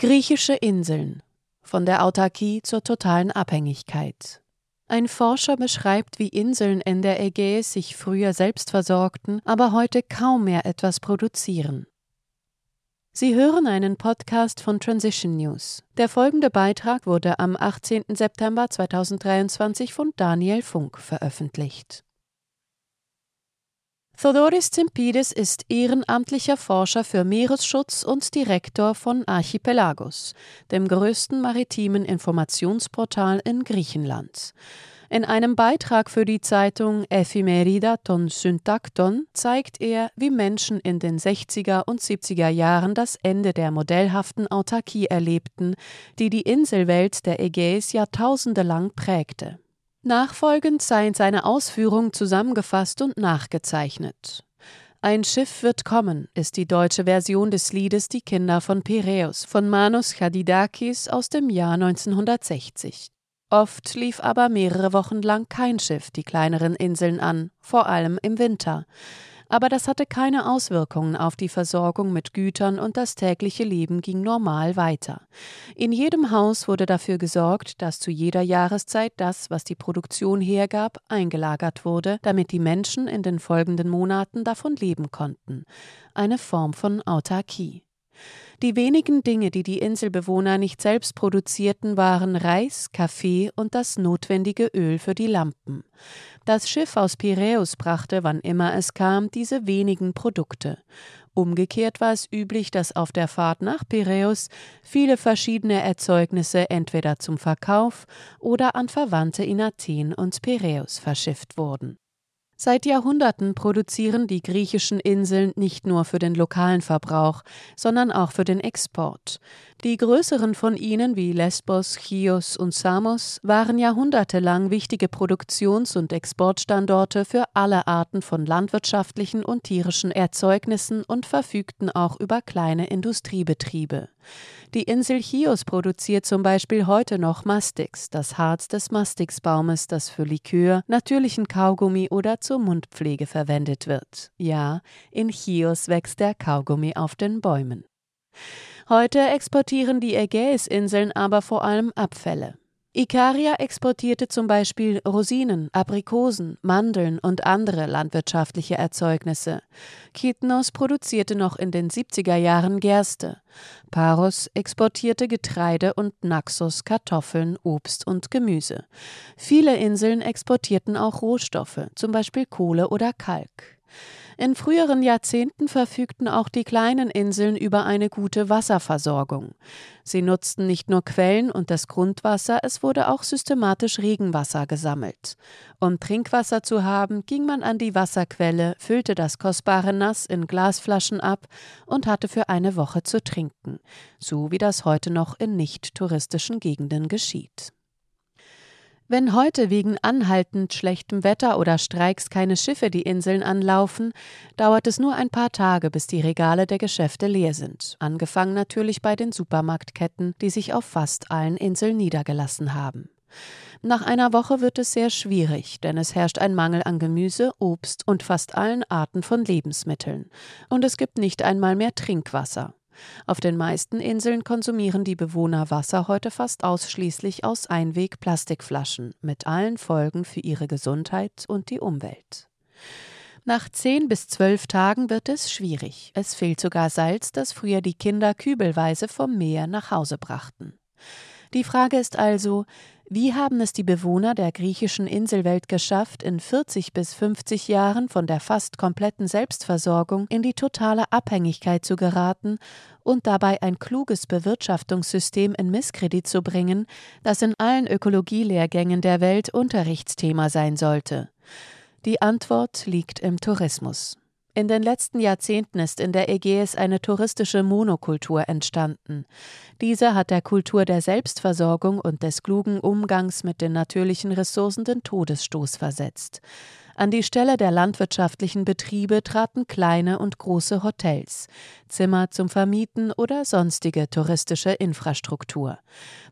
Griechische Inseln von der Autarkie zur totalen Abhängigkeit. Ein Forscher beschreibt, wie Inseln in der Ägäis sich früher selbst versorgten, aber heute kaum mehr etwas produzieren. Sie hören einen Podcast von Transition News. Der folgende Beitrag wurde am 18. September 2023 von Daniel Funk veröffentlicht. Thodoris Zimpides ist ehrenamtlicher Forscher für Meeresschutz und Direktor von Archipelagos, dem größten maritimen Informationsportal in Griechenland. In einem Beitrag für die Zeitung Ephemerida ton Syntakton zeigt er, wie Menschen in den 60er und 70er Jahren das Ende der modellhaften Autarkie erlebten, die die Inselwelt der Ägäis jahrtausendelang prägte. Nachfolgend seien seine Ausführungen zusammengefasst und nachgezeichnet. Ein Schiff wird kommen ist die deutsche Version des Liedes Die Kinder von Piräus von Manos Chadidakis aus dem Jahr 1960. Oft lief aber mehrere Wochen lang kein Schiff die kleineren Inseln an, vor allem im Winter aber das hatte keine Auswirkungen auf die Versorgung mit Gütern und das tägliche Leben ging normal weiter. In jedem Haus wurde dafür gesorgt, dass zu jeder Jahreszeit das, was die Produktion hergab, eingelagert wurde, damit die Menschen in den folgenden Monaten davon leben konnten. Eine Form von Autarkie. Die wenigen Dinge, die die Inselbewohner nicht selbst produzierten, waren Reis, Kaffee und das notwendige Öl für die Lampen. Das Schiff aus Piräus brachte, wann immer es kam, diese wenigen Produkte. Umgekehrt war es üblich, dass auf der Fahrt nach Piräus viele verschiedene Erzeugnisse entweder zum Verkauf oder an Verwandte in Athen und Piräus verschifft wurden. Seit Jahrhunderten produzieren die griechischen Inseln nicht nur für den lokalen Verbrauch, sondern auch für den Export. Die größeren von ihnen wie Lesbos, Chios und Samos waren jahrhundertelang wichtige Produktions- und Exportstandorte für alle Arten von landwirtschaftlichen und tierischen Erzeugnissen und verfügten auch über kleine Industriebetriebe. Die Insel Chios produziert zum Beispiel heute noch Mastix, das Harz des Mastixbaumes, das für Likör, natürlichen Kaugummi oder zur Mundpflege verwendet wird. Ja, in Chios wächst der Kaugummi auf den Bäumen. Heute exportieren die Ägäisinseln aber vor allem Abfälle. Ikaria exportierte zum Beispiel Rosinen, Aprikosen, Mandeln und andere landwirtschaftliche Erzeugnisse. Kitnos produzierte noch in den 70er Jahren Gerste. Paros exportierte Getreide und Naxos Kartoffeln, Obst und Gemüse. Viele Inseln exportierten auch Rohstoffe, zum Beispiel Kohle oder Kalk. In früheren Jahrzehnten verfügten auch die kleinen Inseln über eine gute Wasserversorgung. Sie nutzten nicht nur Quellen und das Grundwasser, es wurde auch systematisch Regenwasser gesammelt. Um Trinkwasser zu haben, ging man an die Wasserquelle, füllte das kostbare Nass in Glasflaschen ab und hatte für eine Woche zu trinken, so wie das heute noch in nicht touristischen Gegenden geschieht. Wenn heute wegen anhaltend schlechtem Wetter oder Streiks keine Schiffe die Inseln anlaufen, dauert es nur ein paar Tage, bis die Regale der Geschäfte leer sind. Angefangen natürlich bei den Supermarktketten, die sich auf fast allen Inseln niedergelassen haben. Nach einer Woche wird es sehr schwierig, denn es herrscht ein Mangel an Gemüse, Obst und fast allen Arten von Lebensmitteln. Und es gibt nicht einmal mehr Trinkwasser. Auf den meisten Inseln konsumieren die Bewohner Wasser heute fast ausschließlich aus Einweg-Plastikflaschen mit allen Folgen für ihre Gesundheit und die Umwelt. Nach zehn bis zwölf Tagen wird es schwierig. Es fehlt sogar Salz, das früher die Kinder kübelweise vom Meer nach Hause brachten. Die Frage ist also, wie haben es die Bewohner der griechischen Inselwelt geschafft, in 40 bis 50 Jahren von der fast kompletten Selbstversorgung in die totale Abhängigkeit zu geraten und dabei ein kluges Bewirtschaftungssystem in Misskredit zu bringen, das in allen Ökologielehrgängen der Welt Unterrichtsthema sein sollte? Die Antwort liegt im Tourismus. In den letzten Jahrzehnten ist in der Ägäis eine touristische Monokultur entstanden. Diese hat der Kultur der Selbstversorgung und des klugen Umgangs mit den natürlichen Ressourcen den Todesstoß versetzt. An die Stelle der landwirtschaftlichen Betriebe traten kleine und große Hotels, Zimmer zum Vermieten oder sonstige touristische Infrastruktur.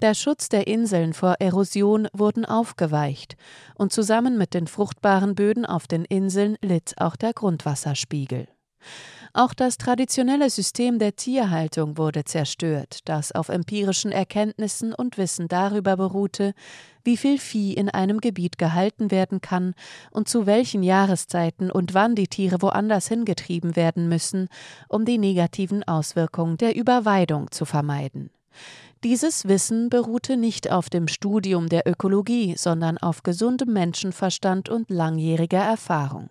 Der Schutz der Inseln vor Erosion wurden aufgeweicht, und zusammen mit den fruchtbaren Böden auf den Inseln litt auch der Grundwasserspiegel. Auch das traditionelle System der Tierhaltung wurde zerstört, das auf empirischen Erkenntnissen und Wissen darüber beruhte, wie viel Vieh in einem Gebiet gehalten werden kann und zu welchen Jahreszeiten und wann die Tiere woanders hingetrieben werden müssen, um die negativen Auswirkungen der Überweidung zu vermeiden. Dieses Wissen beruhte nicht auf dem Studium der Ökologie, sondern auf gesundem Menschenverstand und langjähriger Erfahrung.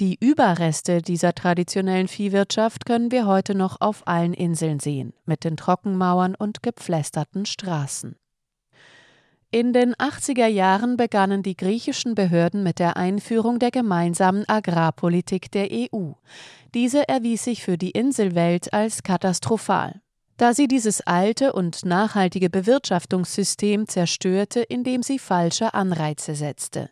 Die Überreste dieser traditionellen Viehwirtschaft können wir heute noch auf allen Inseln sehen, mit den Trockenmauern und gepflästerten Straßen. In den 80er Jahren begannen die griechischen Behörden mit der Einführung der gemeinsamen Agrarpolitik der EU. Diese erwies sich für die Inselwelt als katastrophal da sie dieses alte und nachhaltige Bewirtschaftungssystem zerstörte, indem sie falsche Anreize setzte.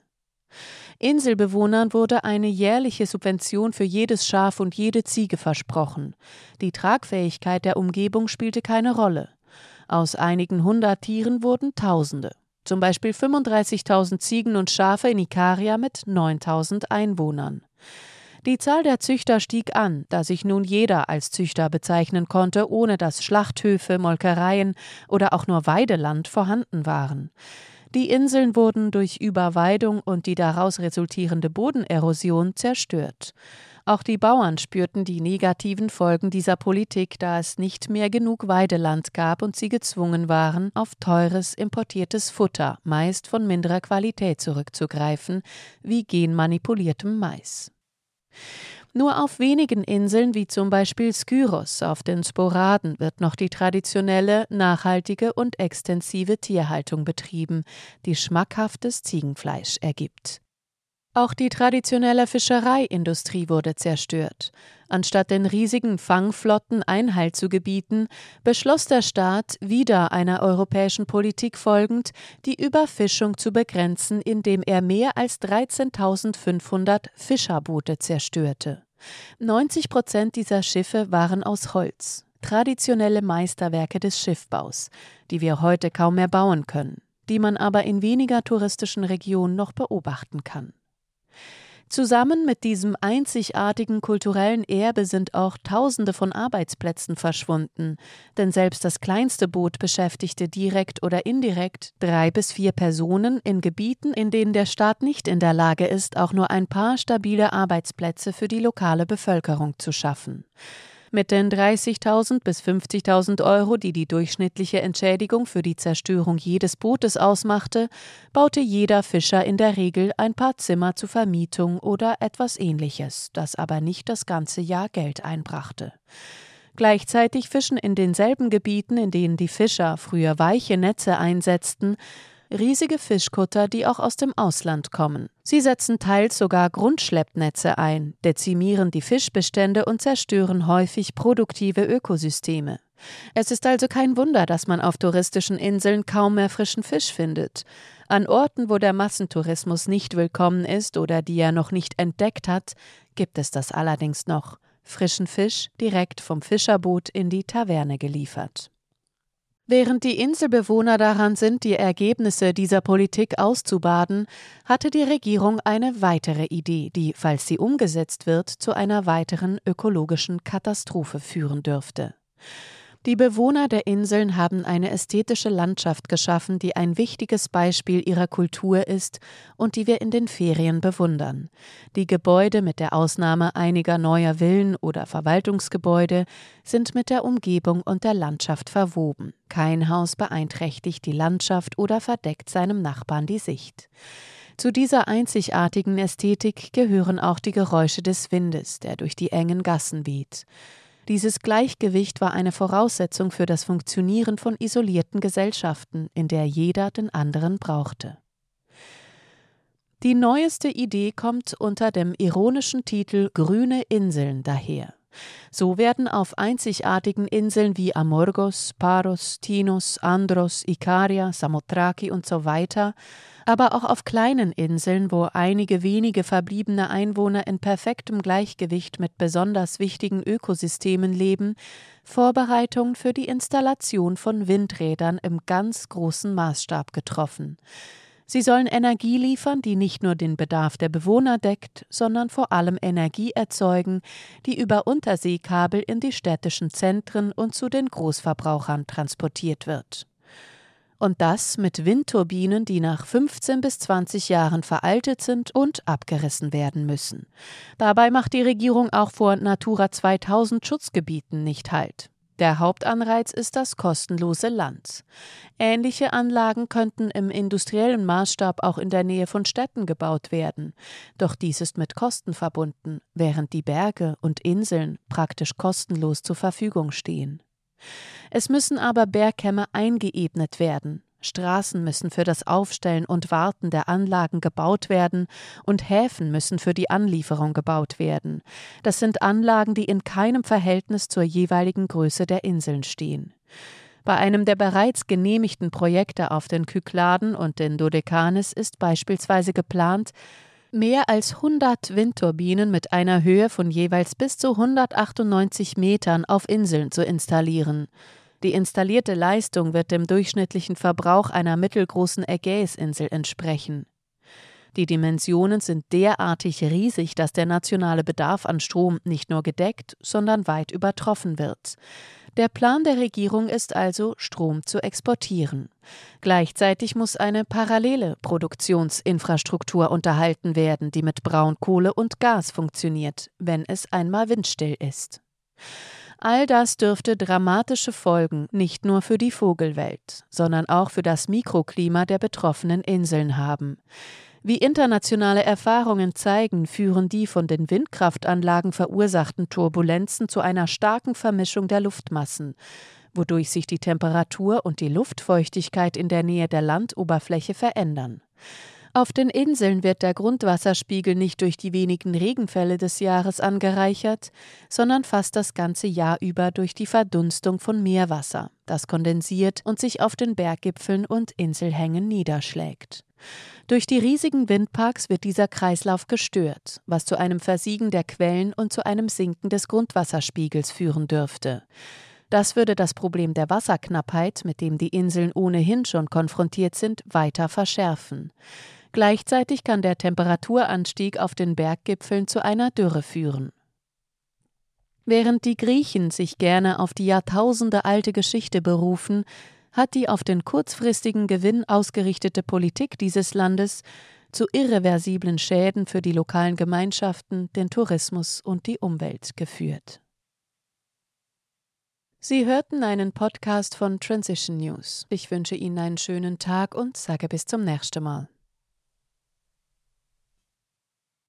Inselbewohnern wurde eine jährliche Subvention für jedes Schaf und jede Ziege versprochen. Die Tragfähigkeit der Umgebung spielte keine Rolle. Aus einigen hundert Tieren wurden Tausende. Zum Beispiel 35.000 Ziegen und Schafe in Ikaria mit 9.000 Einwohnern. Die Zahl der Züchter stieg an, da sich nun jeder als Züchter bezeichnen konnte, ohne dass Schlachthöfe, Molkereien oder auch nur Weideland vorhanden waren. Die Inseln wurden durch Überweidung und die daraus resultierende Bodenerosion zerstört. Auch die Bauern spürten die negativen Folgen dieser Politik, da es nicht mehr genug Weideland gab und sie gezwungen waren, auf teures importiertes Futter, meist von minderer Qualität zurückzugreifen, wie genmanipuliertem Mais. Nur auf wenigen Inseln, wie zum Beispiel Skyros auf den Sporaden, wird noch die traditionelle, nachhaltige und extensive Tierhaltung betrieben, die schmackhaftes Ziegenfleisch ergibt. Auch die traditionelle Fischereiindustrie wurde zerstört. Anstatt den riesigen Fangflotten Einhalt zu gebieten, beschloss der Staat, wieder einer europäischen Politik folgend, die Überfischung zu begrenzen, indem er mehr als 13.500 Fischerboote zerstörte. 90 Prozent dieser Schiffe waren aus Holz, traditionelle Meisterwerke des Schiffbaus, die wir heute kaum mehr bauen können, die man aber in weniger touristischen Regionen noch beobachten kann. Zusammen mit diesem einzigartigen kulturellen Erbe sind auch Tausende von Arbeitsplätzen verschwunden, denn selbst das kleinste Boot beschäftigte direkt oder indirekt drei bis vier Personen in Gebieten, in denen der Staat nicht in der Lage ist, auch nur ein paar stabile Arbeitsplätze für die lokale Bevölkerung zu schaffen. Mit den 30.000 bis 50.000 Euro, die die durchschnittliche Entschädigung für die Zerstörung jedes Bootes ausmachte, baute jeder Fischer in der Regel ein paar Zimmer zur Vermietung oder etwas ähnliches, das aber nicht das ganze Jahr Geld einbrachte. Gleichzeitig fischen in denselben Gebieten, in denen die Fischer früher weiche Netze einsetzten, riesige Fischkutter, die auch aus dem Ausland kommen. Sie setzen teils sogar Grundschleppnetze ein, dezimieren die Fischbestände und zerstören häufig produktive Ökosysteme. Es ist also kein Wunder, dass man auf touristischen Inseln kaum mehr frischen Fisch findet. An Orten, wo der Massentourismus nicht willkommen ist oder die er noch nicht entdeckt hat, gibt es das allerdings noch. Frischen Fisch direkt vom Fischerboot in die Taverne geliefert. Während die Inselbewohner daran sind, die Ergebnisse dieser Politik auszubaden, hatte die Regierung eine weitere Idee, die, falls sie umgesetzt wird, zu einer weiteren ökologischen Katastrophe führen dürfte. Die Bewohner der Inseln haben eine ästhetische Landschaft geschaffen, die ein wichtiges Beispiel ihrer Kultur ist und die wir in den Ferien bewundern. Die Gebäude mit der Ausnahme einiger neuer Villen oder Verwaltungsgebäude sind mit der Umgebung und der Landschaft verwoben. Kein Haus beeinträchtigt die Landschaft oder verdeckt seinem Nachbarn die Sicht. Zu dieser einzigartigen Ästhetik gehören auch die Geräusche des Windes, der durch die engen Gassen weht. Dieses Gleichgewicht war eine Voraussetzung für das Funktionieren von isolierten Gesellschaften, in der jeder den anderen brauchte. Die neueste Idee kommt unter dem ironischen Titel Grüne Inseln daher. So werden auf einzigartigen Inseln wie Amorgos, Paros, Tinos, Andros, Ikaria, Samothraki und so weiter aber auch auf kleinen Inseln, wo einige wenige verbliebene Einwohner in perfektem Gleichgewicht mit besonders wichtigen Ökosystemen leben, Vorbereitungen für die Installation von Windrädern im ganz großen Maßstab getroffen. Sie sollen Energie liefern, die nicht nur den Bedarf der Bewohner deckt, sondern vor allem Energie erzeugen, die über Unterseekabel in die städtischen Zentren und zu den Großverbrauchern transportiert wird. Und das mit Windturbinen, die nach 15 bis 20 Jahren veraltet sind und abgerissen werden müssen. Dabei macht die Regierung auch vor Natura 2000 Schutzgebieten nicht Halt. Der Hauptanreiz ist das kostenlose Land. Ähnliche Anlagen könnten im industriellen Maßstab auch in der Nähe von Städten gebaut werden. Doch dies ist mit Kosten verbunden, während die Berge und Inseln praktisch kostenlos zur Verfügung stehen. Es müssen aber Bergkämme eingeebnet werden, Straßen müssen für das Aufstellen und Warten der Anlagen gebaut werden und Häfen müssen für die Anlieferung gebaut werden. Das sind Anlagen, die in keinem Verhältnis zur jeweiligen Größe der Inseln stehen. Bei einem der bereits genehmigten Projekte auf den Kykladen und den Dodekanes ist beispielsweise geplant, mehr als 100 Windturbinen mit einer Höhe von jeweils bis zu 198 Metern auf Inseln zu installieren. Die installierte Leistung wird dem durchschnittlichen Verbrauch einer mittelgroßen Ägäisinsel entsprechen. Die Dimensionen sind derartig riesig, dass der nationale Bedarf an Strom nicht nur gedeckt, sondern weit übertroffen wird. Der Plan der Regierung ist also, Strom zu exportieren. Gleichzeitig muss eine parallele Produktionsinfrastruktur unterhalten werden, die mit Braunkohle und Gas funktioniert, wenn es einmal windstill ist. All das dürfte dramatische Folgen nicht nur für die Vogelwelt, sondern auch für das Mikroklima der betroffenen Inseln haben. Wie internationale Erfahrungen zeigen, führen die von den Windkraftanlagen verursachten Turbulenzen zu einer starken Vermischung der Luftmassen, wodurch sich die Temperatur und die Luftfeuchtigkeit in der Nähe der Landoberfläche verändern. Auf den Inseln wird der Grundwasserspiegel nicht durch die wenigen Regenfälle des Jahres angereichert, sondern fast das ganze Jahr über durch die Verdunstung von Meerwasser, das kondensiert und sich auf den Berggipfeln und Inselhängen niederschlägt. Durch die riesigen Windparks wird dieser Kreislauf gestört, was zu einem Versiegen der Quellen und zu einem Sinken des Grundwasserspiegels führen dürfte. Das würde das Problem der Wasserknappheit, mit dem die Inseln ohnehin schon konfrontiert sind, weiter verschärfen. Gleichzeitig kann der Temperaturanstieg auf den Berggipfeln zu einer Dürre führen. Während die Griechen sich gerne auf die Jahrtausende alte Geschichte berufen, hat die auf den kurzfristigen Gewinn ausgerichtete Politik dieses Landes zu irreversiblen Schäden für die lokalen Gemeinschaften, den Tourismus und die Umwelt geführt. Sie hörten einen Podcast von Transition News. Ich wünsche Ihnen einen schönen Tag und sage bis zum nächsten Mal.